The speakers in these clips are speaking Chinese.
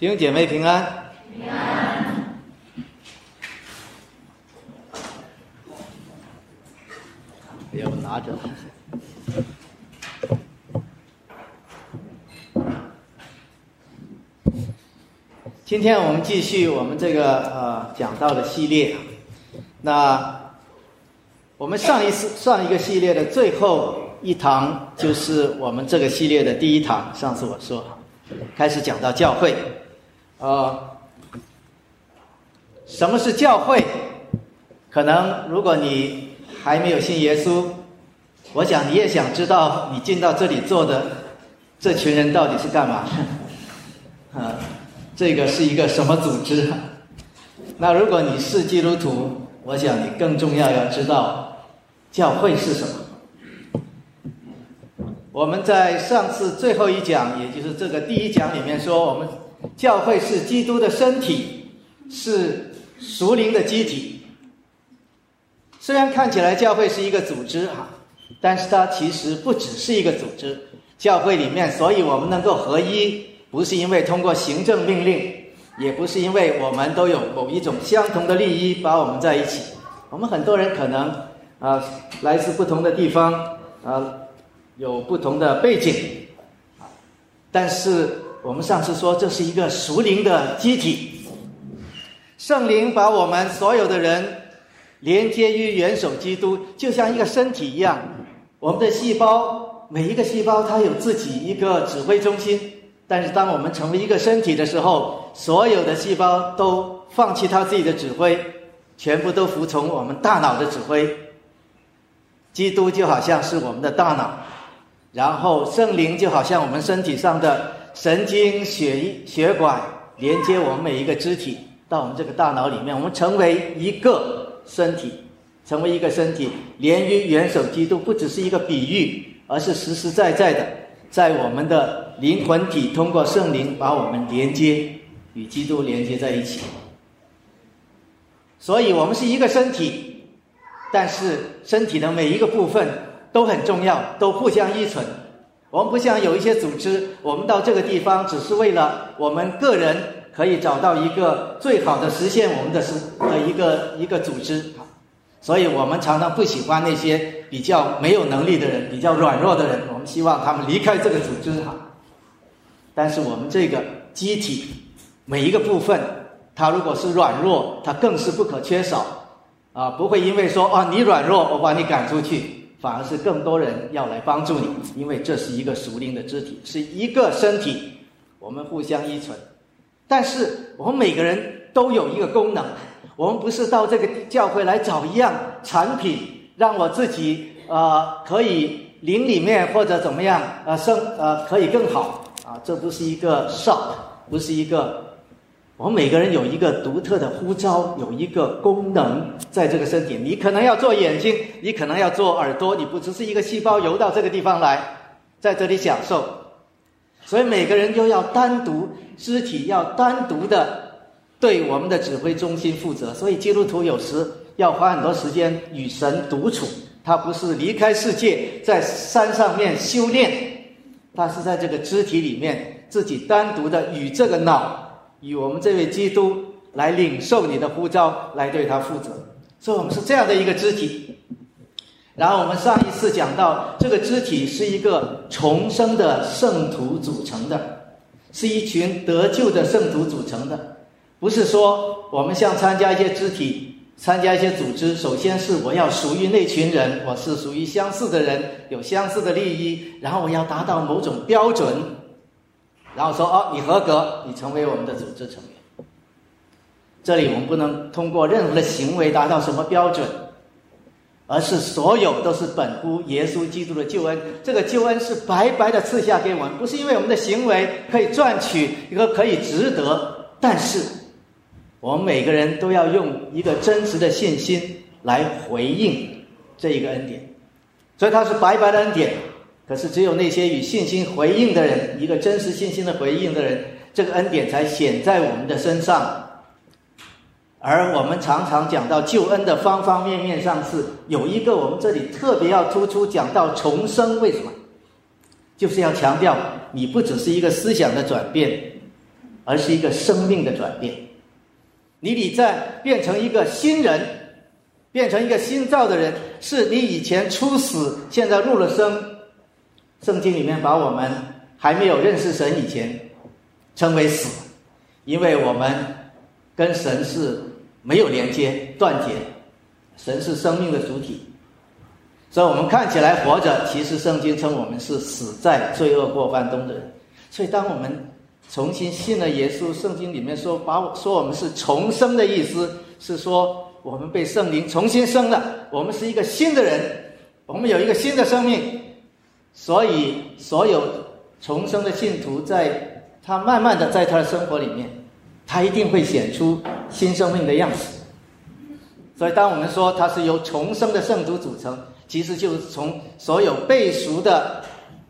弟兄姐妹平安。平安。要拿着。今天我们继续我们这个呃讲到的系列。那我们上一次上一个系列的最后一堂就是我们这个系列的第一堂。上次我说开始讲到教会。呃，什么是教会？可能如果你还没有信耶稣，我想你也想知道你进到这里做的这群人到底是干嘛？啊，这个是一个什么组织？那如果你是基督徒，我想你更重要要知道教会是什么。我们在上次最后一讲，也就是这个第一讲里面说，我们。教会是基督的身体，是属灵的机体。虽然看起来教会是一个组织哈，但是它其实不只是一个组织。教会里面，所以我们能够合一，不是因为通过行政命令，也不是因为我们都有某一种相同的利益把我们在一起。我们很多人可能啊来自不同的地方啊，有不同的背景，但是。我们上次说，这是一个属灵的机体，圣灵把我们所有的人连接于元首基督，就像一个身体一样。我们的细胞，每一个细胞它有自己一个指挥中心，但是当我们成为一个身体的时候，所有的细胞都放弃它自己的指挥，全部都服从我们大脑的指挥。基督就好像是我们的大脑，然后圣灵就好像我们身体上的。神经、血血管连接我们每一个肢体到我们这个大脑里面，我们成为一个身体，成为一个身体，连于元首基督，不只是一个比喻，而是实实在在的，在我们的灵魂体通过圣灵把我们连接与基督连接在一起。所以我们是一个身体，但是身体的每一个部分都很重要，都互相依存。我们不像有一些组织，我们到这个地方只是为了我们个人可以找到一个最好的实现我们的是的一个一个组织，所以我们常常不喜欢那些比较没有能力的人、比较软弱的人，我们希望他们离开这个组织哈。但是我们这个机体每一个部分，它如果是软弱，它更是不可缺少啊！不会因为说啊你软弱，我把你赶出去。反而是更多人要来帮助你，因为这是一个属灵的肢体，是一个身体，我们互相依存。但是我们每个人都有一个功能，我们不是到这个教会来找一样产品，让我自己呃可以灵里面或者怎么样呃生呃可以更好啊，这不是一个 shop，不是一个。我们每个人有一个独特的呼召，有一个功能在这个身体。你可能要做眼睛，你可能要做耳朵，你不只是一个细胞游到这个地方来，在这里享受。所以每个人都要单独肢体，要单独的对我们的指挥中心负责。所以基督徒有时要花很多时间与神独处，他不是离开世界在山上面修炼，他是在这个肢体里面自己单独的与这个脑。以我们这位基督来领受你的呼召，来对他负责。所以我们是这样的一个肢体。然后我们上一次讲到，这个肢体是一个重生的圣徒组成的，是一群得救的圣徒组成的。不是说我们像参加一些肢体、参加一些组织，首先是我要属于那群人，我是属于相似的人，有相似的利益，然后我要达到某种标准。然后说哦，你合格，你成为我们的组织成员。这里我们不能通过任何的行为达到什么标准，而是所有都是本乎耶稣基督的救恩。这个救恩是白白的赐下给我们，不是因为我们的行为可以赚取一个可以值得，但是我们每个人都要用一个真实的信心来回应这一个恩典，所以它是白白的恩典。可是，只有那些与信心回应的人，一个真实信心的回应的人，这个恩典才显在我们的身上。而我们常常讲到救恩的方方面面上，是有一个我们这里特别要突出讲到重生，为什么？就是要强调，你不只是一个思想的转变，而是一个生命的转变。你得在变成一个新人，变成一个新造的人，是你以前出死，现在入了生。圣经里面把我们还没有认识神以前称为死，因为我们跟神是没有连接、断绝，神是生命的主体，所以我们看起来活着，其实圣经称我们是死在罪恶过犯中的人。所以当我们重新信了耶稣，圣经里面说把我说我们是重生的意思，是说我们被圣灵重新生了，我们是一个新的人，我们有一个新的生命。所以，所有重生的信徒，在他慢慢的在他的生活里面，他一定会显出新生命的样子。所以，当我们说他是由重生的圣徒组成，其实就是从所有背熟的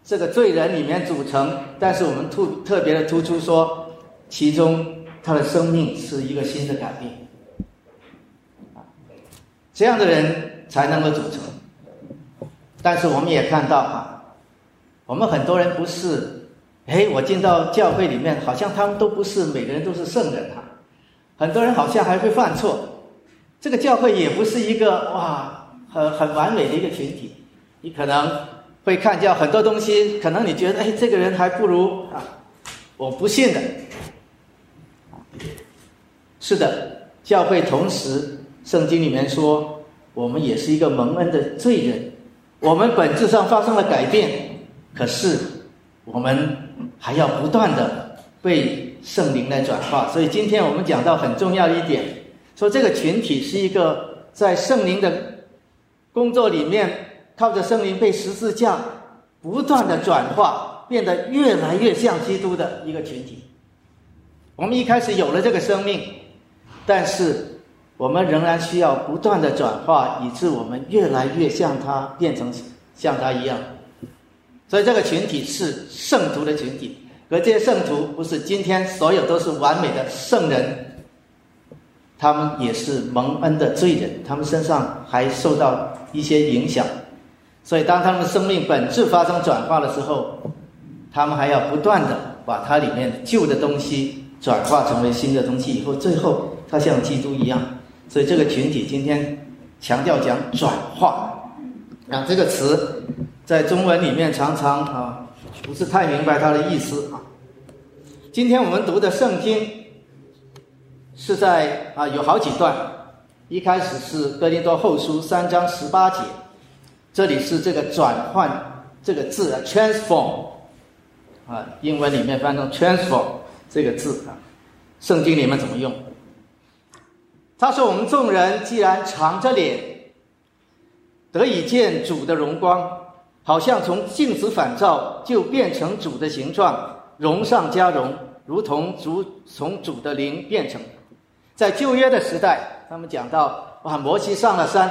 这个罪人里面组成。但是，我们突特别的突出说，其中他的生命是一个新的改变。这样的人才能够组成。但是，我们也看到啊。我们很多人不是，哎，我进到教会里面，好像他们都不是每个人都是圣人哈。很多人好像还会犯错，这个教会也不是一个哇很很完美的一个群体。你可能会看见很多东西，可能你觉得哎，这个人还不如啊，我不信的。是的，教会同时，圣经里面说，我们也是一个蒙恩的罪人，我们本质上发生了改变。可是，我们还要不断的被圣灵来转化。所以今天我们讲到很重要一点，说这个群体是一个在圣灵的工作里面，靠着圣灵被十字架不断的转化，变得越来越像基督的一个群体。我们一开始有了这个生命，但是我们仍然需要不断的转化，以致我们越来越像他，变成像他一样。所以这个群体是圣徒的群体，而这些圣徒不是今天所有都是完美的圣人，他们也是蒙恩的罪人，他们身上还受到一些影响。所以当他们的生命本质发生转化的时候，他们还要不断的把它里面旧的东西转化成为新的东西，以后最后他像基督一样。所以这个群体今天强调讲转化，啊这个词。在中文里面常常啊不是太明白它的意思啊。今天我们读的圣经是在啊有好几段，一开始是哥林多后书三章十八节，这里是这个转换这个字啊 transform 啊，英文里面翻成 transform 这个字啊，圣经里面怎么用？他说我们众人既然长着脸得以见主的荣光。好像从镜子反照，就变成主的形状，荣上加荣，如同主从主的灵变成。在旧约的时代，他们讲到，哇，摩西上了山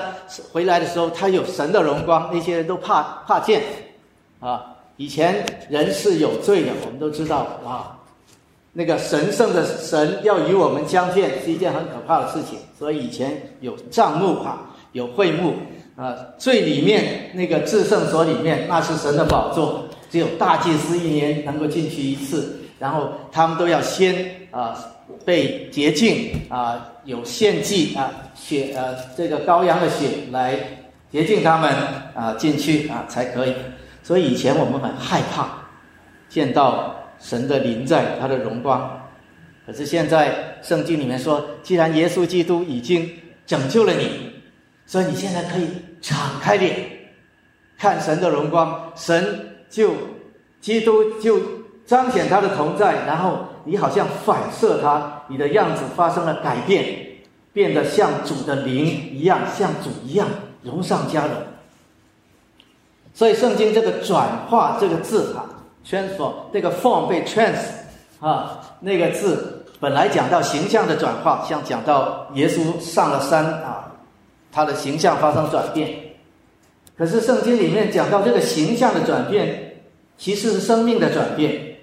回来的时候，他有神的荣光，那些人都怕怕见。啊，以前人是有罪的，我们都知道啊，那个神圣的神要与我们相见是一件很可怕的事情，所以以前有帐幕哈，有会幕。啊，最里面那个至圣所里面，那是神的宝座，只有大祭司一年能够进去一次，然后他们都要先啊被洁净啊，有献祭啊血呃这个羔羊的血来洁净他们啊进去啊才可以。所以以前我们很害怕见到神的临在，他的荣光。可是现在圣经里面说，既然耶稣基督已经拯救了你。所以你现在可以敞开脸，看神的荣光，神就基督就彰显他的同在，然后你好像反射他，你的样子发生了改变，变得像主的灵一样，像主一样，荣上加荣。所以圣经这个转化这个字啊，transform 这个 form 被 trans 啊，那个字本来讲到形象的转化，像讲到耶稣上了山啊。他的形象发生转变，可是圣经里面讲到这个形象的转变，其实是生命的转变。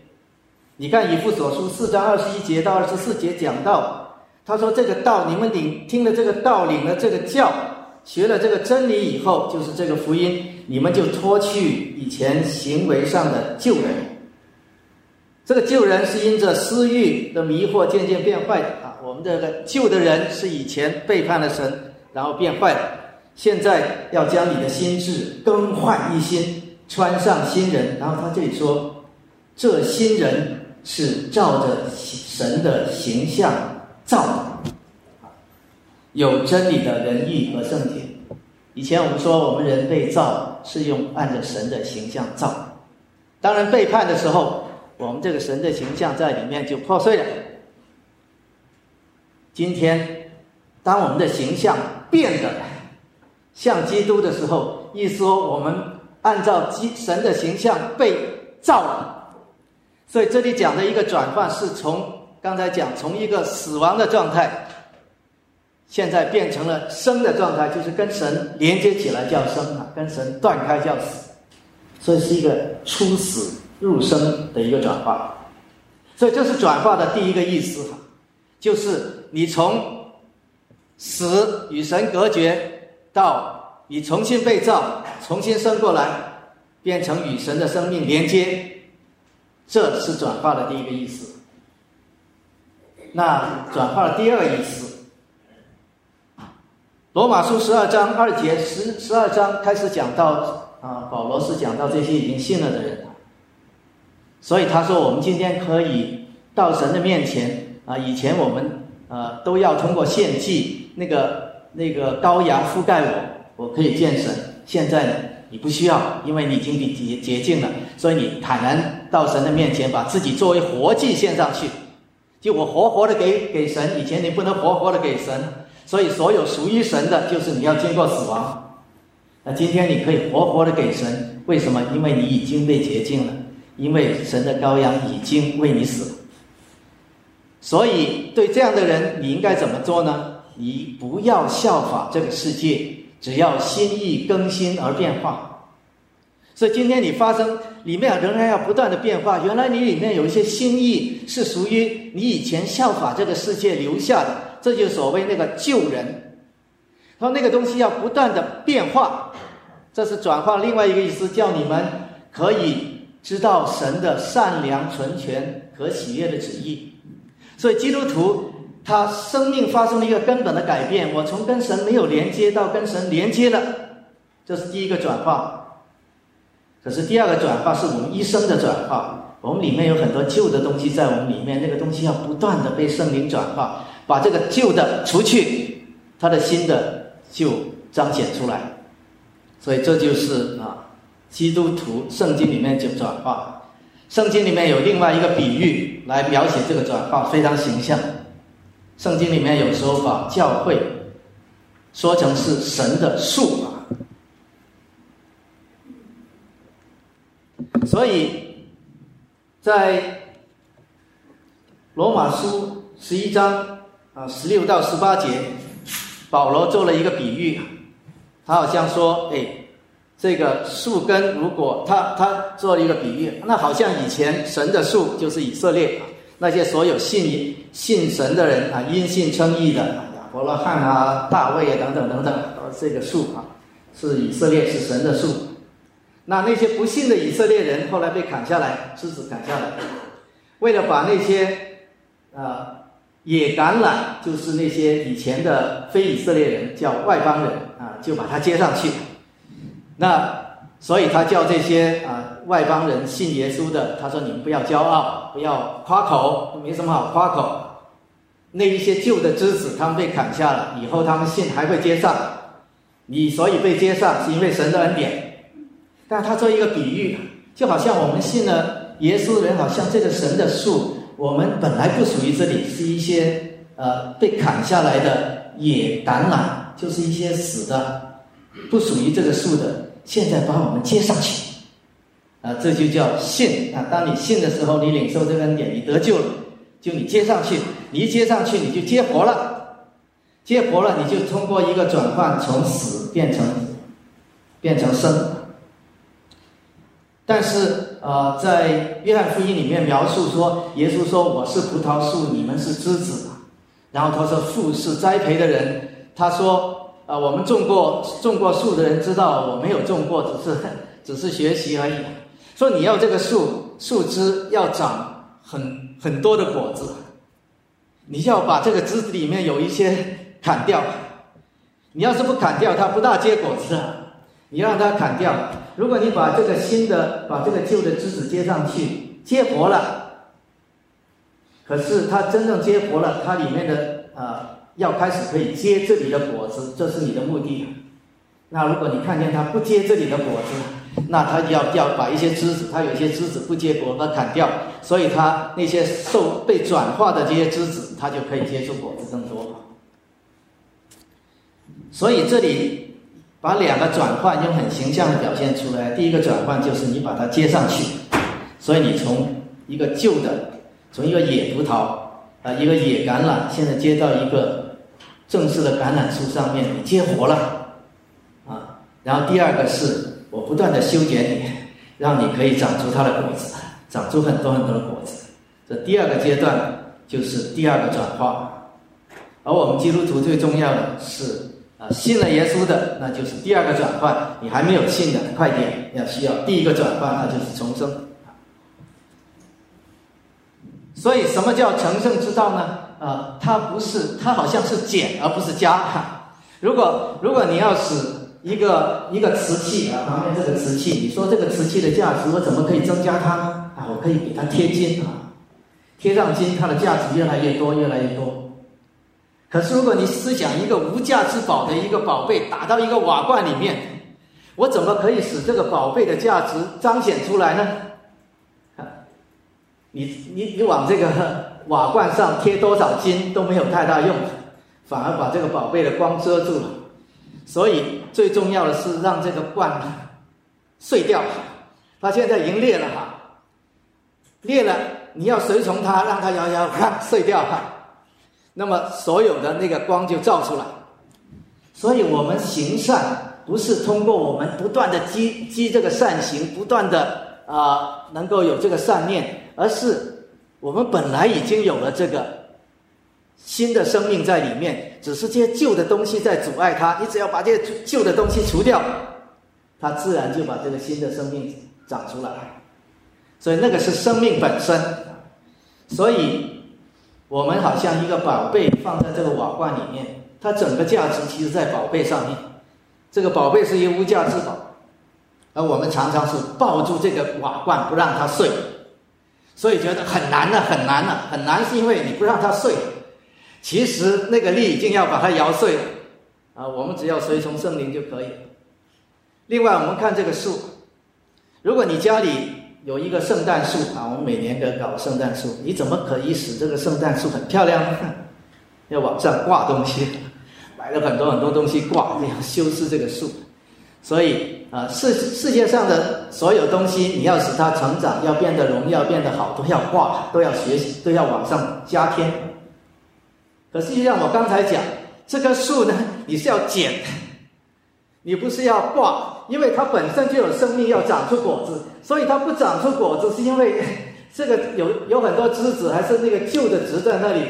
你看以父所书四章二十一节到二十四节讲到，他说这个道你们领听了这个道领了这个教，学了这个真理以后，就是这个福音，你们就脱去以前行为上的旧人。这个旧人是因着私欲的迷惑渐渐变坏的啊。我们这个旧的人是以前背叛了神，然后变坏了。现在要将你的心智更换一新，穿上新人。然后他这里说，这新人是照着神的形象造的，有真理的仁义和圣洁。以前我们说，我们人被造是用按着神的形象造，当然背叛的时候。我们这个神的形象在里面就破碎了。今天，当我们的形象变得像基督的时候，一说我们按照基神的形象被造了，所以这里讲的一个转换是从刚才讲从一个死亡的状态，现在变成了生的状态，就是跟神连接起来叫生啊，跟神断开叫死，所以是一个出死。入生的一个转化，所以这是转化的第一个意思哈，就是你从死与神隔绝，到你重新被造，重新生过来，变成与神的生命连接，这是转化的第一个意思。那转化的第二个意思，罗马书十二章二节十十二章开始讲到啊，保罗是讲到这些已经信了的人。所以他说，我们今天可以到神的面前啊！以前我们呃都要通过献祭，那个那个羔羊覆盖我，我可以见神。现在呢，你不需要，因为你已经洁洁净了，所以你坦然到神的面前，把自己作为活祭献上去。就我活活的给给神，以前你不能活活的给神，所以所有属于神的，就是你要经过死亡。那今天你可以活活的给神，为什么？因为你已经被洁净了。因为神的羔羊已经为你死了，所以对这样的人，你应该怎么做呢？你不要效法这个世界，只要心意更新而变化。所以今天你发生里面仍然要不断的变化。原来你里面有一些心意是属于你以前效法这个世界留下的，这就是所谓那个旧人。说那个东西要不断的变化，这是转化另外一个意思，叫你们可以。知道神的善良、纯全和喜悦的旨意，所以基督徒他生命发生了一个根本的改变。我从跟神没有连接到跟神连接了，这是第一个转化。可是第二个转化是我们一生的转化。我们里面有很多旧的东西在我们里面，那个东西要不断的被圣灵转化，把这个旧的除去，它的新的就彰显出来。所以这就是啊。基督徒圣经里面就转化，圣经里面有另外一个比喻来描写这个转化，非常形象。圣经里面有时候把教会说成是神的树啊，所以在罗马书十一章啊十六到十八节，保罗做了一个比喻，他好像说，哎。这个树根，如果他他做了一个比喻，那好像以前神的树就是以色列，那些所有信信神的人啊，因信称义的亚伯拉罕啊、大卫啊等等等等，这个树啊是以色列是神的树。那那些不信的以色列人后来被砍下来，枝子砍下来，为了把那些呃野橄榄，就是那些以前的非以色列人叫外邦人啊，就把它接上去。那所以他叫这些啊外邦人信耶稣的，他说你们不要骄傲，不要夸口，没什么好夸口。那一些旧的枝子，他们被砍下了，以后他们信还会接上。你所以被接上，是因为神的恩典。但他做一个比喻，就好像我们信了耶稣人，好像这个神的树，我们本来不属于这里，是一些呃被砍下来的野橄榄，就是一些死的，不属于这个树的。现在把我们接上去，啊，这就叫信啊！当你信的时候，你领受这个恩典，你得救了，就你接上去，你一接上去，你就接活了，接活了，你就通过一个转换，从死变成变成生。但是啊，在约翰福音里面描述说，耶稣说：“我是葡萄树，你们是枝子。”然后他说：“父是栽培的人。”他说。啊，我们种过种过树的人知道，我没有种过，只是 只是学习而已。说你要这个树树枝要长很很多的果子，你要把这个枝子里面有一些砍掉。你要是不砍掉，它不大结果子。你让它砍掉。如果你把这个新的、把这个旧的枝子接上去，结活了，可是它真正结活了，它里面的啊，要开始可以结这里的果子，这是你的目的。那如果你看见它不结这里的果子，那它要要把一些枝子，它有些枝子不结果，它砍掉，所以它那些受被转化的这些枝子，它就可以结出果子更多。所以这里。把两个转换用很形象的表现出来。第一个转换就是你把它接上去，所以你从一个旧的，从一个野葡萄啊，一个野橄榄，现在接到一个正式的橄榄树上面，你接活了啊。然后第二个是我不断的修剪你，让你可以长出它的果子，长出很多很多的果子。这第二个阶段就是第二个转化，而我们基督徒最重要的是。啊，信了耶稣的，那就是第二个转换。你还没有信的，快点，要需要第一个转换，那就是重生。所以，什么叫成圣之道呢？啊，它不是，它好像是减而不是加。如果如果你要使一个一个瓷器啊，旁边这个瓷器，你说这个瓷器的价值，我怎么可以增加它呢？啊，我可以给它贴金啊，贴上金，它的价值越来越多，越来越多。可是，如果你思想一个无价之宝的一个宝贝打到一个瓦罐里面，我怎么可以使这个宝贝的价值彰显出来呢？你你你往这个瓦罐上贴多少金都没有太大用，反而把这个宝贝的光遮住了。所以最重要的是让这个罐碎掉。它现在已经裂了哈，裂了，你要随从它，让它摇摇看碎掉哈。那么所有的那个光就照出来，所以我们行善不是通过我们不断的积积这个善行，不断的啊能够有这个善念，而是我们本来已经有了这个新的生命在里面，只是这些旧的东西在阻碍它。你只要把这些旧的东西除掉，它自然就把这个新的生命长出来。所以那个是生命本身，所以。我们好像一个宝贝放在这个瓦罐里面，它整个价值其实在宝贝上面。这个宝贝是一个无价之宝，而我们常常是抱住这个瓦罐不让它碎，所以觉得很难了，很难了，很难是因为你不让它碎。其实那个力已经要把它摇碎了啊！我们只要随从圣灵就可以了。另外，我们看这个树，如果你家里。有一个圣诞树啊，我们每年都搞圣诞树。你怎么可以使这个圣诞树很漂亮呢？要往上挂东西，买了很多很多东西挂，这样修饰这个树。所以啊，世世界上的所有东西，你要使它成长，要变得荣耀，变得好，都要挂，都要学习，都要往上加添。可是，就像，我刚才讲这棵树呢，你是要剪，你不是要挂。因为它本身就有生命，要长出果子，所以它不长出果子，是因为这个有有很多枝子还是那个旧的植在那里，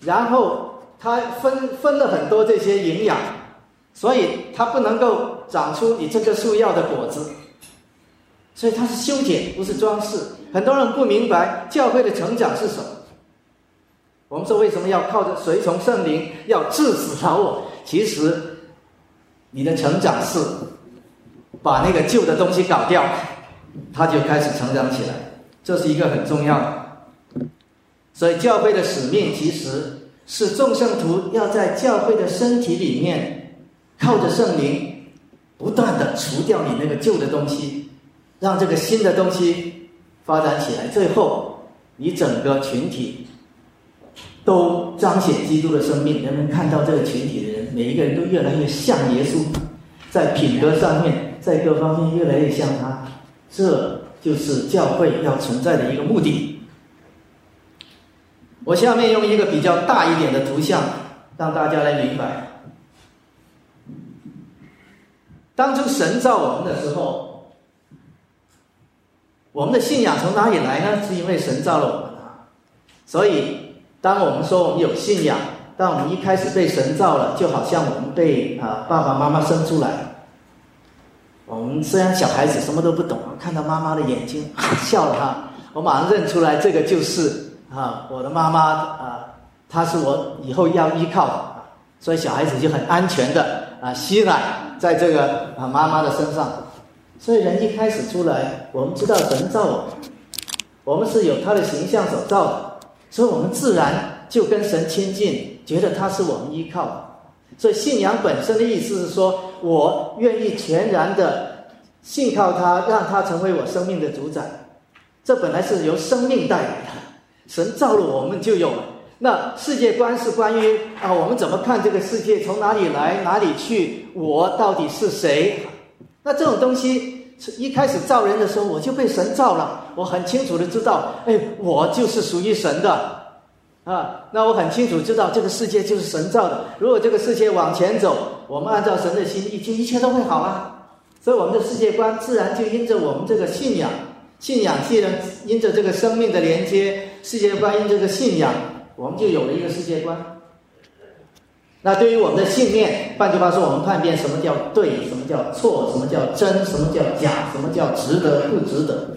然后它分分了很多这些营养，所以它不能够长出你这棵树要的果子，所以它是修剪，不是装饰。很多人不明白教会的成长是什么。我们说为什么要靠着随从圣灵，要致死老我？其实你的成长是。把那个旧的东西搞掉，它就开始成长起来，这是一个很重要的。所以教会的使命其实是众圣徒要在教会的身体里面，靠着圣灵，不断的除掉你那个旧的东西，让这个新的东西发展起来，最后你整个群体都彰显基督的生命，人们看到这个群体的人，每一个人都越来越像耶稣，在品格上面。在各方面越来越像他，这就是教会要存在的一个目的。我下面用一个比较大一点的图像，让大家来明白。当初神造我们的时候，我们的信仰从哪里来呢？是因为神造了我们啊。所以，当我们说我们有信仰，当我们一开始被神造了，就好像我们被啊爸爸妈妈生出来。我们虽然小孩子什么都不懂，看到妈妈的眼睛 笑了哈，我马上认出来，这个就是啊，我的妈妈啊，她是我以后要依靠的，所以小孩子就很安全的啊，吸奶在这个啊妈妈的身上。所以人一开始出来，我们知道神造我们，我们是有他的形象所造的，所以我们自然就跟神亲近，觉得他是我们依靠。所以信仰本身的意思是说，我愿意全然的信靠他，让他成为我生命的主宰。这本来是由生命带来的，神造了我们就有了。那世界观是关于啊，我们怎么看这个世界，从哪里来，哪里去，我到底是谁？那这种东西，一开始造人的时候，我就被神造了，我很清楚的知道，哎，我就是属于神的，啊，那我很清楚知道这个世界就是神造的。如果这个世界往前走，我们按照神的心意，就一切都会好啊。所以我们的世界观自然就因着我们这个信仰。信仰既然因着这个生命的连接，世界观因这个信仰，我们就有了一个世界观。那对于我们的信念，换句话说，我们判别什么叫对，什么叫错，什么叫真，什么叫假，什么叫值得不值得。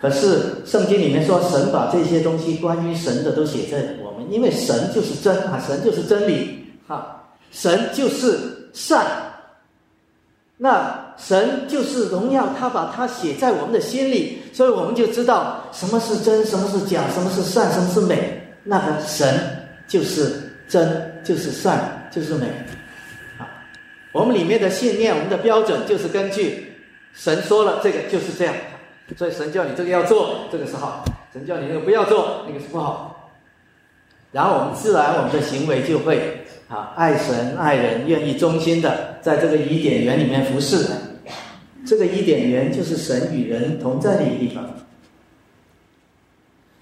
可是圣经里面说，神把这些东西关于神的都写在我们，因为神就是真啊，神就是真理哈，神就是善。那。神就是荣耀，他把它写在我们的心里，所以我们就知道什么是真，什么是假，什么是善，什么是美。那个神就是真，就是善，就是美。啊，我们里面的信念，我们的标准就是根据神说了这个就是这样，所以神叫你这个要做，这个是好；神叫你那个不要做，那个是不好。然后我们自然我们的行为就会啊爱神爱人，愿意忠心的在这个伊甸园里面服侍。这个伊甸园就是神与人同在的一个地方，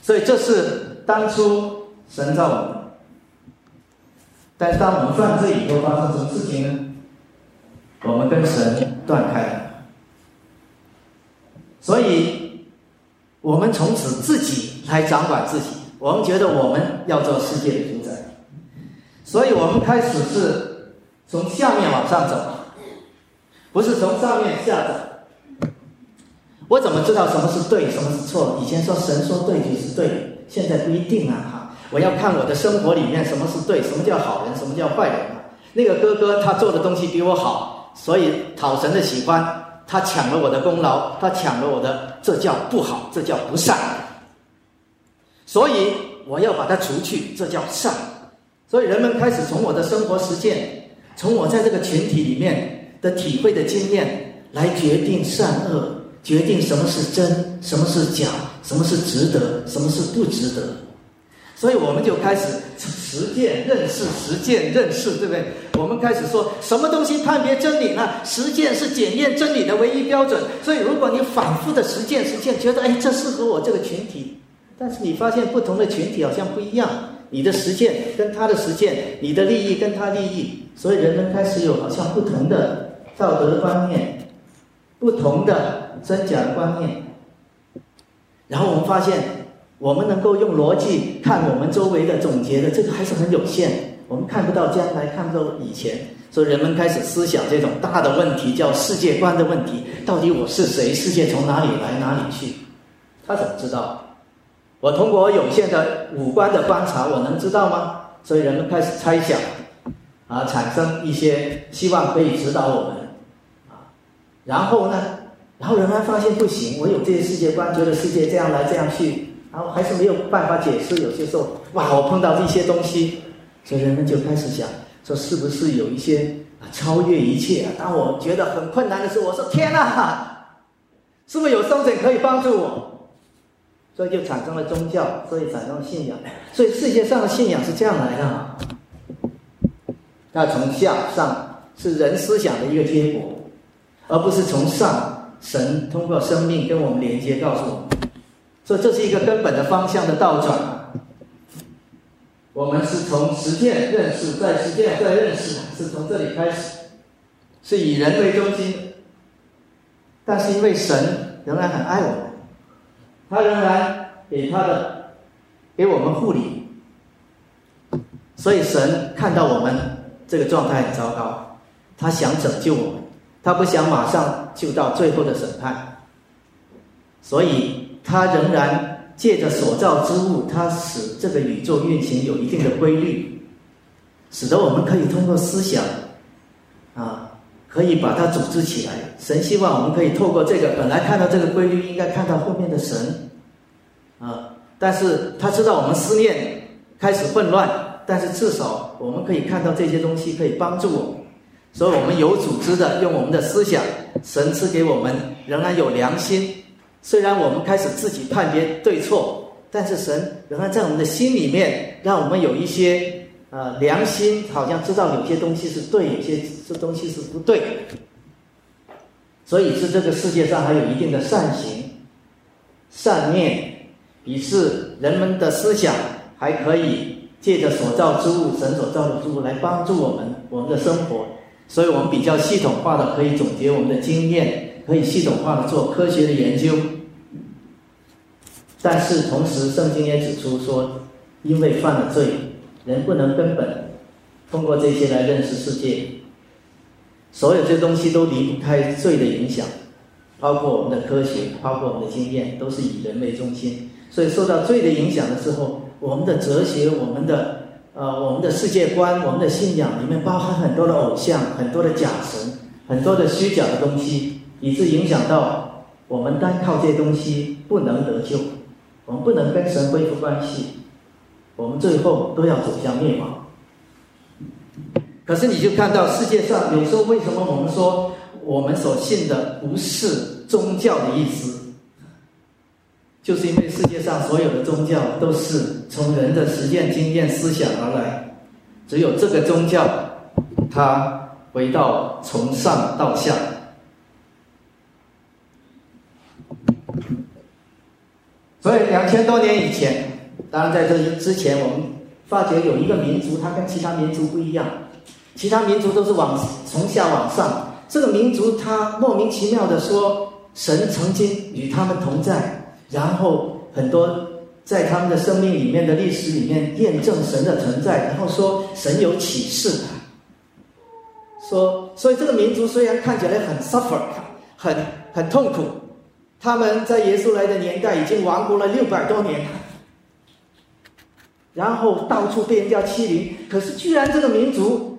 所以这是当初神造我们。但是当我们犯罪以后，发生什么事情呢？我们跟神断开了，所以我们从此自己来掌管自己。我们觉得我们要做世界的主宰，所以我们开始是从下面往上走。不是从上面下走，我怎么知道什么是对，什么是错？以前说神说对就是对，现在不一定啊！哈，我要看我的生活里面什么是对，什么叫好人，什么叫坏人那个哥哥他做的东西比我好，所以讨神的喜欢，他抢了我的功劳，他抢了我的，这叫不好，这叫不善。所以我要把它除去，这叫善。所以人们开始从我的生活实践，从我在这个群体里面。的体会的经验来决定善恶，决定什么是真，什么是假，什么是值得，什么是不值得。所以我们就开始实践认识，实践认识，对不对？我们开始说什么东西判别真理呢？实践是检验真理的唯一标准。所以如果你反复的实践实践，觉得哎这适合我这个群体，但是你发现不同的群体好像不一样，你的实践跟他的实践，你的利益跟他利益，所以人们开始有好像不同的。道德观念不同的真假观念，然后我们发现，我们能够用逻辑看我们周围的总结的这个还是很有限，我们看不到将来，看不到以前，所以人们开始思想这种大的问题，叫世界观的问题，到底我是谁？世界从哪里来，哪里去？他怎么知道？我通过有限的五官的观察，我能知道吗？所以人们开始猜想，啊，产生一些希望可以指导我们。啊然后呢？然后人们发现不行，我有这些世界观，觉得世界这样来这样去，然后还是没有办法解释。有些时候，哇，我碰到一些东西，所以人们就开始想，说是不是有一些啊超越一切？啊？当我觉得很困难的时候，我说天哪，是不是有圣神可以帮助我？所以就产生了宗教，所以产生了信仰。所以世界上的信仰是这样来的，那从下上是人思想的一个结果。而不是从上神通过生命跟我们连接，告诉我们，所以这是一个根本的方向的倒转。我们是从实践认识，再实践再认识，是从这里开始，是以人为中心。但是因为神仍然很爱我们，他仍然给他的给我们护理，所以神看到我们这个状态很糟糕，他想拯救我们。他不想马上就到最后的审判，所以他仍然借着所造之物，他使这个宇宙运行有一定的规律，使得我们可以通过思想，啊，可以把它组织起来。神希望我们可以透过这个，本来看到这个规律，应该看到后面的神，啊，但是他知道我们思念开始混乱，但是至少我们可以看到这些东西可以帮助我们。所以我们有组织的用我们的思想，神赐给我们仍然有良心。虽然我们开始自己判别对错，但是神仍然在我们的心里面，让我们有一些呃良心，好像知道有些东西是对，有些这东西是不对。所以是这个世界上还有一定的善行、善念，于是人们的思想还可以借着所造之物、神所造的之物来帮助我们我们的生活。所以我们比较系统化的可以总结我们的经验，可以系统化的做科学的研究。但是同时，圣经也指出说，因为犯了罪，人不能根本通过这些来认识世界。所有这些东西都离不开罪的影响，包括我们的科学，包括我们的经验，都是以人为中心。所以受到罪的影响的时候，我们的哲学，我们的。呃，我们的世界观、我们的信仰里面包含很多的偶像、很多的假神、很多的虚假的东西，以致影响到我们单靠这些东西不能得救，我们不能跟神恢复关系，我们最后都要走向灭亡。可是你就看到世界上有时候为什么我们说我们所信的不是宗教的意思？就是因为世界上所有的宗教都是从人的实践经验思想而来，只有这个宗教，它回到从上到下。所以两千多年以前，当然在这之前，我们发觉有一个民族，它跟其他民族不一样，其他民族都是往从下往上，这个民族它莫名其妙的说，神曾经与他们同在。然后很多在他们的生命里面的历史里面验证神的存在，然后说神有启示，说所以这个民族虽然看起来很 suffer，很很痛苦，他们在耶稣来的年代已经亡国了六百多年，然后到处被人家欺凌，可是居然这个民族，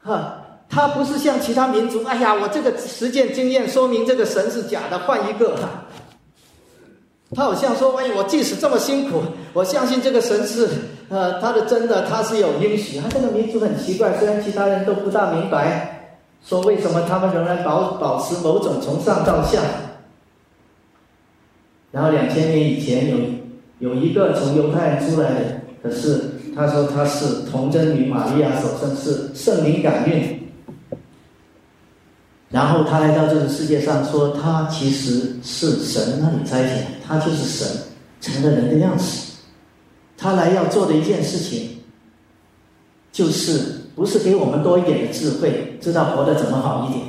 哈，他不是像其他民族，哎呀，我这个实践经验说明这个神是假的，换一个。哈他好像说：“哎，我即使这么辛苦，我相信这个神是，呃，他的真的，他是有应许。他这个民族很奇怪，虽然其他人都不大明白，说为什么他们仍然保保持某种从上到下。然后两千年以前有有一个从犹太人出来的，可是他说他是童贞女玛利亚所生，是圣灵感孕。”然后他来到这个世界上，说他其实是神那里差遣，他就是神成了人的样式。他来要做的一件事情，就是不是给我们多一点的智慧，知道活得怎么好一点，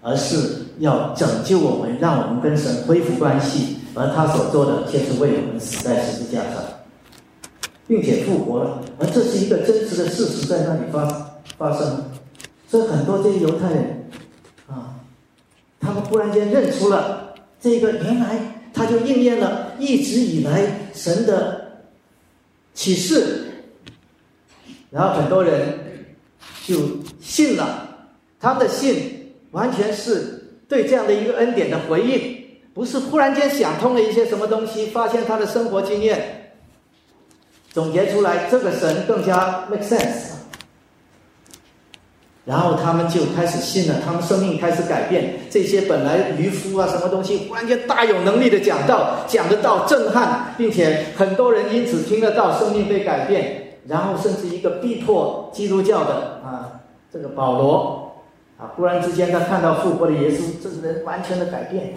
而是要拯救我们，让我们跟神恢复关系。而他所做的，却是为我们死在十字架上，并且复活了。而这是一个真实的事实，在那里发发生。所以很多这些犹太人。啊，他们忽然间认出了这个，原来他就应验了一直以来神的启示，然后很多人就信了。他的信完全是对这样的一个恩典的回应，不是忽然间想通了一些什么东西，发现他的生活经验总结出来，这个神更加 make sense。然后他们就开始信了，他们生命开始改变。这些本来渔夫啊，什么东西，忽然间大有能力的讲道，讲得到震撼，并且很多人因此听得到，生命被改变。然后甚至一个逼迫基督教的啊，这个保罗啊，忽然之间他看到复活的耶稣，这个人完全的改变，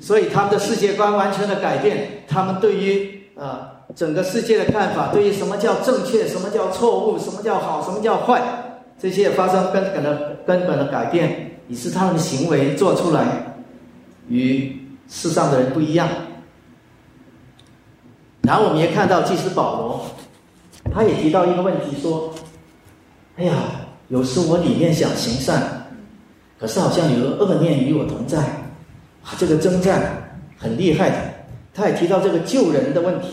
所以他们的世界观完全的改变，他们对于啊整个世界的看法，对于什么叫正确，什么叫错误，什么叫好，什么叫坏。这些发生根本的根本的改变，以致他们的行为做出来与世上的人不一样。然后我们也看到，即使保罗，他也提到一个问题，说：“哎呀，有时我里面想行善，可是好像有个恶念与我同在，啊，这个征战很厉害的，他也提到这个救人的问题。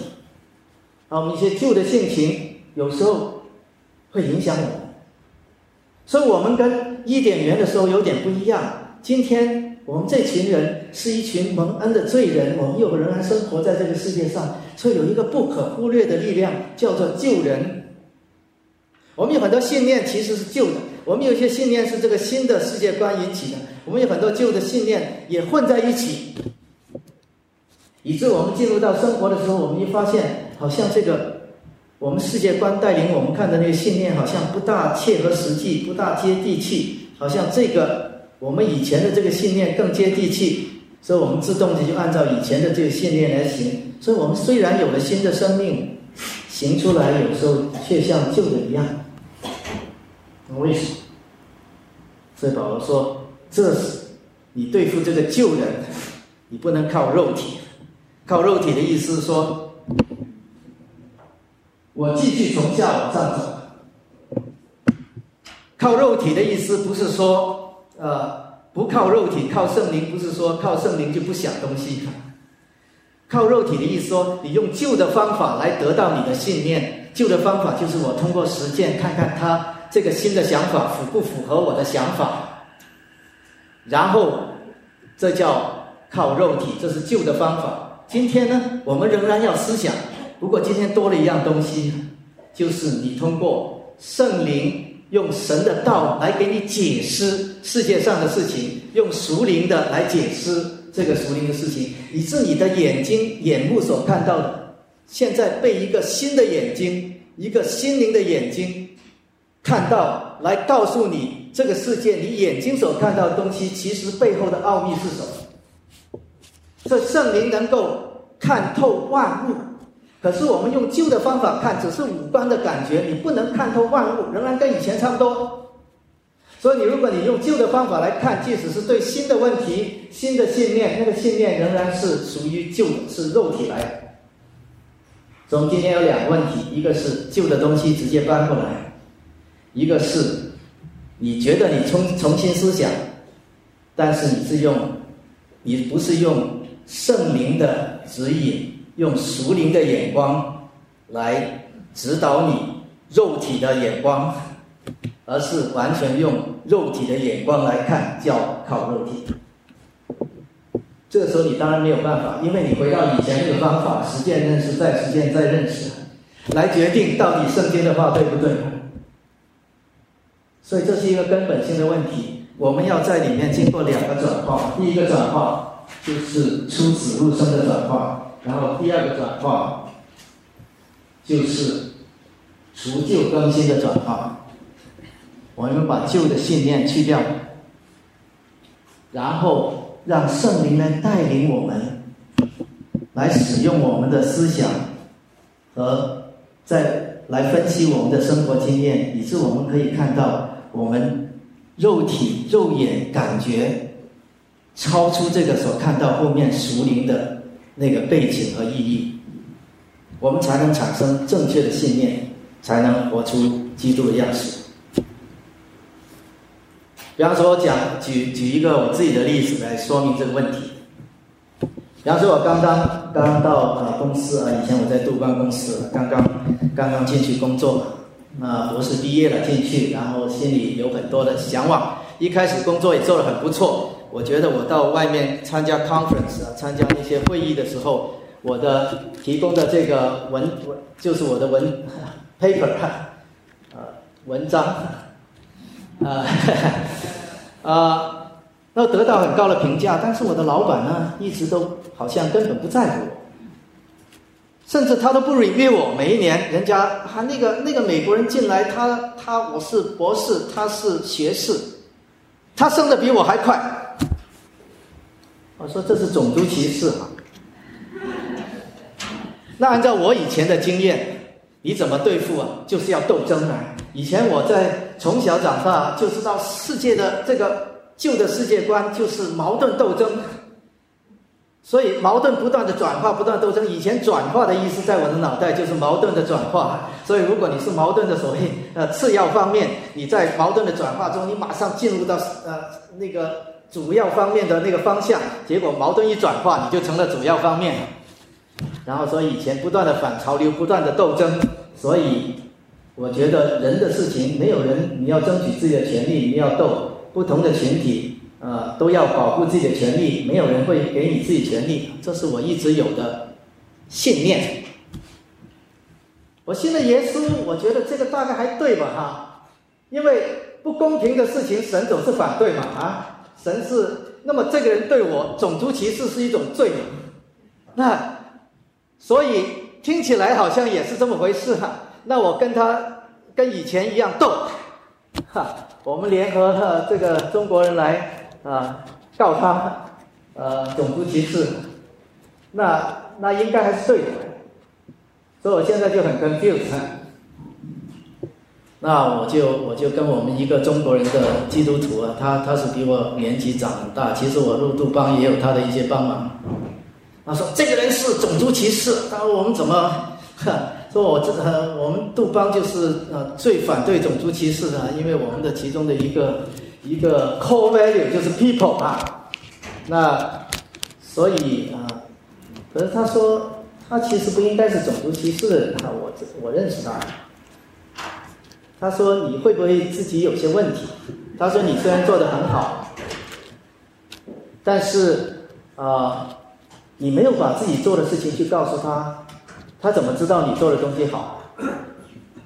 啊，我们一些旧的性情有时候会影响我们，所以我们跟伊甸园的时候有点不一样。今天我们这群人是一群蒙恩的罪人，我们又仍然生活在这个世界上，所以有一个不可忽略的力量叫做救人。我们有很多信念其实是旧的，我们有些信念是这个新的世界观引起的，我们有很多旧的信念也混在一起，以致我们进入到生活的时候，我们一发现，好像这个我们世界观带领我们看的那个信念，好像不大切合实际，不大接地气，好像这个我们以前的这个信念更接地气，所以我们自动的就按照以前的这个信念来行。所以我们虽然有了新的生命，行出来有时候却像旧的一样。为什么？所以保罗说：“这是你对付这个旧人，你不能靠肉体。靠肉体的意思是说，我继续从下往上走。靠肉体的意思不是说，呃，不靠肉体，靠圣灵，不是说靠圣灵就不想东西。靠肉体的意思说，你用旧的方法来得到你的信念。旧的方法就是我通过实践看看他。”这个新的想法符不符合我的想法？然后，这叫靠肉体，这是旧的方法。今天呢，我们仍然要思想，如果今天多了一样东西，就是你通过圣灵用神的道来给你解释世界上的事情，用属灵的来解释这个属灵的事情，以致你的眼睛、眼目所看到的，现在被一个新的眼睛、一个心灵的眼睛。看到来告诉你这个世界，你眼睛所看到的东西，其实背后的奥秘是什么？这圣灵能够看透万物，可是我们用旧的方法看，只是五官的感觉，你不能看透万物，仍然跟以前差不多。所以你如果你用旧的方法来看，即使是对新的问题、新的信念，那个信念仍然是属于旧的，是肉体来的。所以今天有两个问题，一个是旧的东西直接搬过来。一个是，你觉得你重重新思想，但是你是用，你不是用圣灵的指引，用属灵的眼光来指导你肉体的眼光，而是完全用肉体的眼光来看，叫靠肉体。这个时候你当然没有办法，因为你回到以前那个方法，实践认识再实践再认识，来决定到底圣经的话对不对。所以这是一个根本性的问题，我们要在里面经过两个转化。第一个转化就是出死入生的转化，然后第二个转化就是除旧更新的转化。我们把旧的信念去掉，然后让圣灵来带领我们，来使用我们的思想和再来分析我们的生活经验，以致我们可以看到。我们肉体、肉眼感觉超出这个所看到后面熟灵的那个背景和意义，我们才能产生正确的信念，才能活出基督的样式。比方说，我讲举举一个我自己的例子来说明这个问题。比方说，我刚刚刚到呃公司啊，以前我在杜邦公司，刚刚刚刚进去工作。那博士毕业了进去，然后心里有很多的向往。一开始工作也做得很不错。我觉得我到外面参加 conference 啊，参加那些会议的时候，我的提供的这个文文就是我的文 paper 呃文章，啊啊，那得到很高的评价。但是我的老板呢，一直都好像根本不在乎我。甚至他都不 review 我，每一年人家还那个那个美国人进来，他他我是博士，他是学士，他升的比我还快。我说这是种族歧视啊！那按照我以前的经验，你怎么对付啊？就是要斗争啊！以前我在从小长大就知道世界的这个旧的世界观就是矛盾斗争。所以矛盾不断的转化，不断斗争。以前转化的意思，在我的脑袋就是矛盾的转化。所以，如果你是矛盾的所谓呃次要方面，你在矛盾的转化中，你马上进入到呃那个主要方面的那个方向，结果矛盾一转化，你就成了主要方面。然后说以前不断的反潮流，不断的斗争，所以我觉得人的事情，没有人你要争取自己的权利，你要斗不同的群体，呃，都要保护自己的权利，没有人会给你自己权利，这是我一直有的信念。我信了耶稣，我觉得这个大概还对吧？哈，因为不公平的事情，神总是反对嘛，啊，神是那么这个人对我种族歧视是一种罪嘛，那所以听起来好像也是这么回事哈。那我跟他跟以前一样斗，哈，我们联合了这个中国人来啊告他，呃，种族歧视，那那应该还是对的。所以我现在就很 confused，那我就我就跟我们一个中国人的基督徒啊，他他是比我年纪长很大，其实我入杜邦也有他的一些帮忙。他说这个人是种族歧视，他说我们怎么，说我这我们杜邦就是呃最反对种族歧视的，因为我们的其中的一个一个 core value 就是 people 啊，那所以啊，可是他说。他其实不应该是种族歧视的人啊！我我认识他。他说：“你会不会自己有些问题？”他说：“你虽然做的很好，但是啊，你没有把自己做的事情去告诉他，他怎么知道你做的东西好？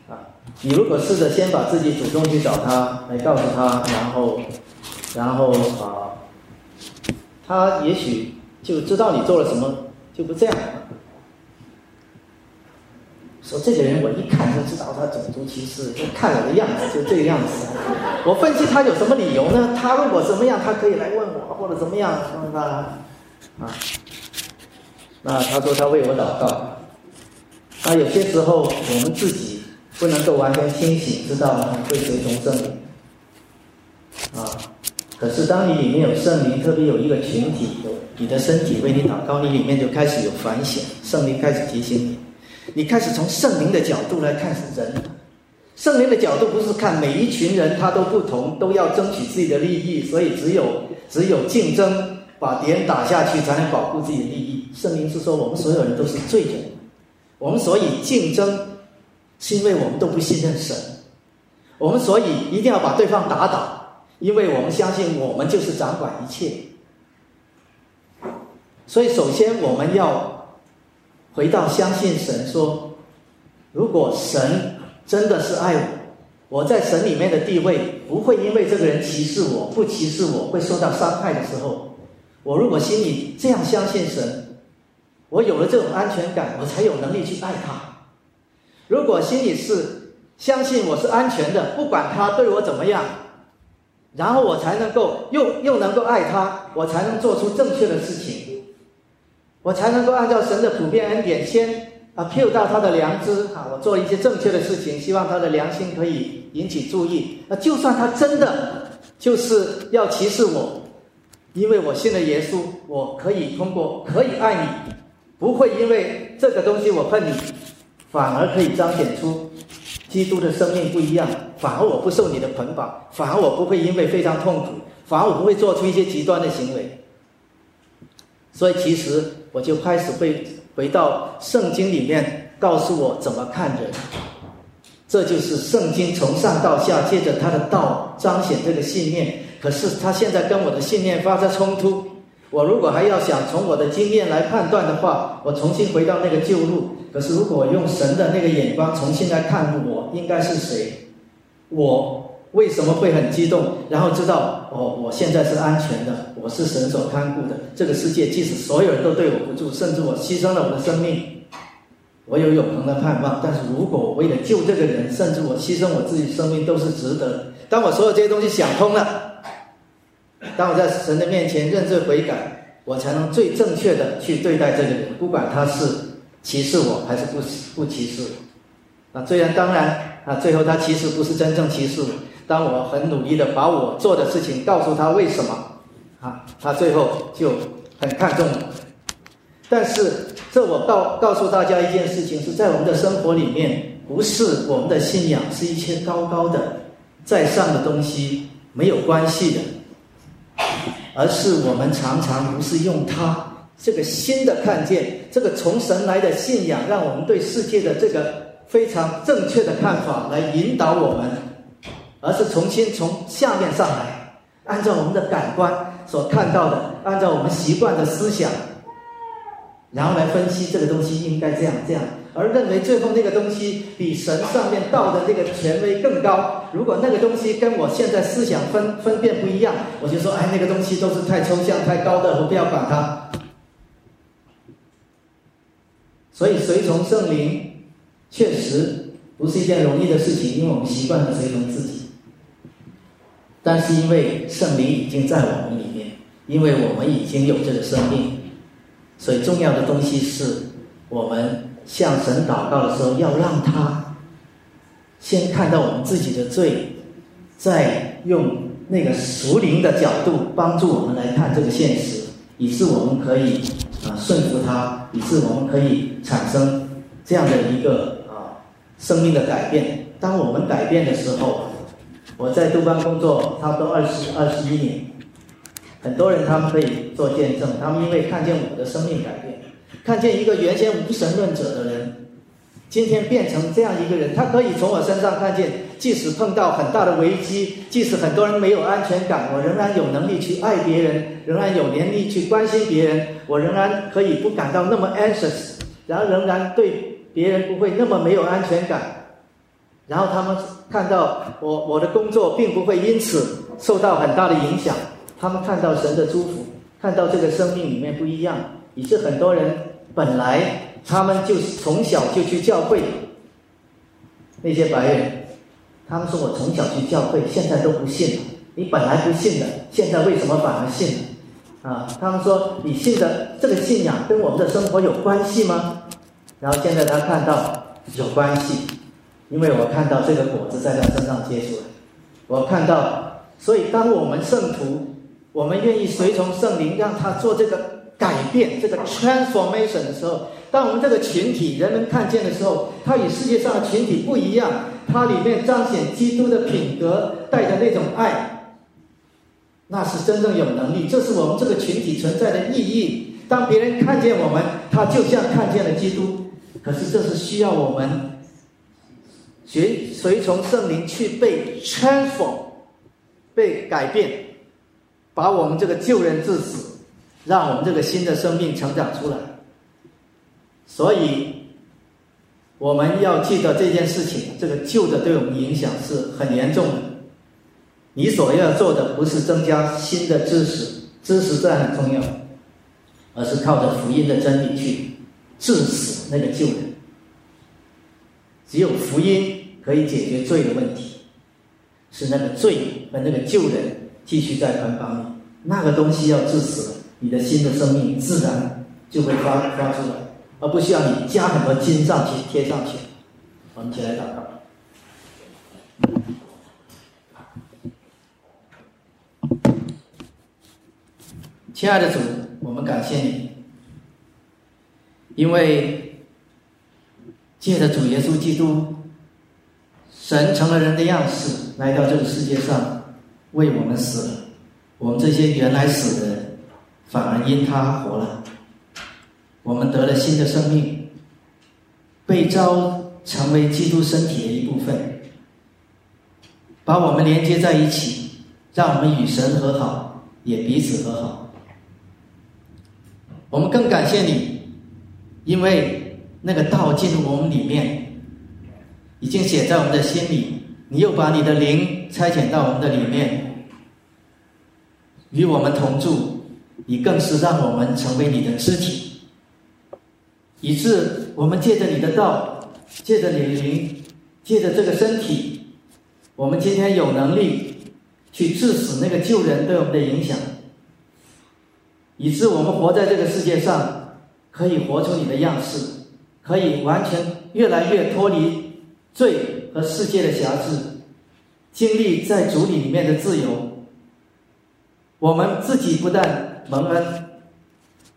啊，你如果试着先把自己主动去找他来告诉他，然后，然后啊，他也许就知道你做了什么，就不这样。”说这个人我一看就知道他种族歧视，就看我的样子就这个样子。我分析他有什么理由呢？他问我怎么样，他可以来问我，或者怎么样，那啊，那他说他为我祷告。那有些时候我们自己不能够完全清醒，知道会随从圣灵啊。可是当你里面有圣灵，特别有一个群体，有你的身体为你祷告，你里面就开始有反省，圣灵开始提醒你。你开始从圣灵的角度来看人，圣灵的角度不是看每一群人他都不同，都要争取自己的利益，所以只有只有竞争，把敌人打下去才能保护自己的利益。圣灵是说我们所有人都是罪人，我们所以竞争，是因为我们都不信任神，我们所以一定要把对方打倒，因为我们相信我们就是掌管一切，所以首先我们要。回到相信神，说如果神真的是爱我，我在神里面的地位不会因为这个人歧视我，不歧视我会受到伤害的时候，我如果心里这样相信神，我有了这种安全感，我才有能力去爱他。如果心里是相信我是安全的，不管他对我怎么样，然后我才能够又又能够爱他，我才能做出正确的事情。我才能够按照神的普遍恩典，先啊 appeal 到他的良知啊，我做一些正确的事情，希望他的良心可以引起注意。那就算他真的就是要歧视我，因为我信了耶稣，我可以通过可以爱你，不会因为这个东西我恨你，反而可以彰显出基督的生命不一样。反而我不受你的捆绑，反而我不会因为非常痛苦，反而我不会做出一些极端的行为。所以其实我就开始会回到圣经里面，告诉我怎么看人。这就是圣经从上到下，借着他的道彰显这个信念。可是他现在跟我的信念发生冲突。我如果还要想从我的经验来判断的话，我重新回到那个旧路。可是如果我用神的那个眼光重新来看我，应该是谁？我。为什么会很激动？然后知道哦，我现在是安全的，我是神所看顾的。这个世界即使所有人都对我不住，甚至我牺牲了我的生命，我有永恒的盼望。但是如果为了救这个人，甚至我牺牲我自己生命都是值得。当我所有这些东西想通了，当我在神的面前认罪悔改，我才能最正确的去对待这个人，不管他是歧视我还是不不歧视我。啊，虽然当然啊，最后他其实不是真正歧视我。当我很努力的把我做的事情告诉他为什么，啊，他最后就很看重我。但是，这我告告诉大家一件事情，是在我们的生活里面，不是我们的信仰是一些高高的在上的东西没有关系的。而是我们常常不是用它这个新的看见，这个从神来的信仰，让我们对世界的这个非常正确的看法来引导我们，而是重新从下面上来，按照我们的感官所看到的，按照我们习惯的思想，然后来分析这个东西应该这样这样。而认为最后那个东西比神上面道的那个权威更高。如果那个东西跟我现在思想分分辨不一样，我就说，哎，那个东西都是太抽象、太高的，我不要管它。所以随从圣灵确实不是一件容易的事情，因为我们习惯了随从自己。但是因为圣灵已经在我们里面，因为我们已经有这个生命，所以重要的东西是我们。向神祷告的时候，要让他先看到我们自己的罪，再用那个属灵的角度帮助我们来看这个现实，以致我们可以啊顺服他，以致我们可以产生这样的一个生命的改变。当我们改变的时候，我在杜邦工作差不多二十二十一年，很多人他们可以做见证，他们因为看见我的生命改变。看见一个原先无神论者的人，今天变成这样一个人，他可以从我身上看见，即使碰到很大的危机，即使很多人没有安全感，我仍然有能力去爱别人，仍然有能力去关心别人，我仍然可以不感到那么 anxious，然后仍然对别人不会那么没有安全感，然后他们看到我我的工作并不会因此受到很大的影响，他们看到神的祝福，看到这个生命里面不一样，以致很多人。本来他们就从小就去教会，那些白人，他们说我从小去教会，现在都不信了。你本来不信的，现在为什么反而信了？啊，他们说你信的这个信仰跟我们的生活有关系吗？然后现在他看到有关系，因为我看到这个果子在他身上结出来，我看到，所以当我们圣徒，我们愿意随从圣灵，让他做这个。改变这个 transformation 的时候，当我们这个群体人们看见的时候，它与世界上的群体不一样，它里面彰显基督的品格，带着那种爱，那是真正有能力。这是我们这个群体存在的意义。当别人看见我们，他就像看见了基督。可是这是需要我们随随从圣灵去被 transform，被改变，把我们这个旧人致死。让我们这个新的生命成长出来，所以我们要记得这件事情。这个旧的对我们影响是很严重的。你所要做的不是增加新的知识，知识这很重要，而是靠着福音的真理去致死那个旧人。只有福音可以解决罪的问题，是那个罪和那个旧人继续在捆绑你，那个东西要致死了。你的新的生命自然就会发发出来，而不需要你加很多金上去贴上去。我们起来祷告。亲爱的主，我们感谢你，因为借着主耶稣基督，神成了人的样式来到这个世界上，为我们死了。我们这些原来死的人。反而因他活了，我们得了新的生命，被召成为基督身体的一部分，把我们连接在一起，让我们与神和好，也彼此和好。我们更感谢你，因为那个道进入我们里面，已经写在我们的心里，你又把你的灵差遣到我们的里面，与我们同住。你更是让我们成为你的肢体，以致我们借着你的道，借着你的灵，借着这个身体，我们今天有能力去致死那个旧人对我们的影响，以致我们活在这个世界上，可以活出你的样式，可以完全越来越脱离罪和世界的辖制，经历在主里里面的自由。我们自己不但。蒙恩，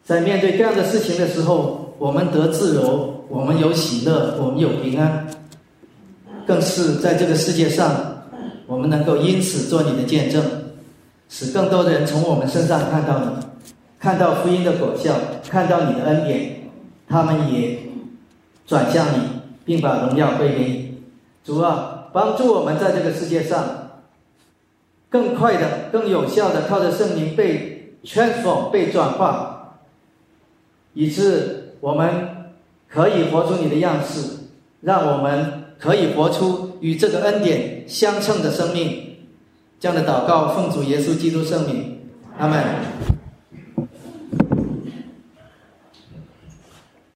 在面对这样的事情的时候，我们得自由，我们有喜乐，我们有平安，更是在这个世界上，我们能够因此做你的见证。使更多的人从我们身上看到你，看到福音的果效，看到你的恩典，他们也转向你，并把荣耀归给你。主啊，帮助我们在这个世界上更快的、更有效的靠着圣灵被 transform、被转化，以致我们可以活出你的样式，让我们可以活出与这个恩典相称的生命。这样的祷告，奉主耶稣基督圣名，阿门。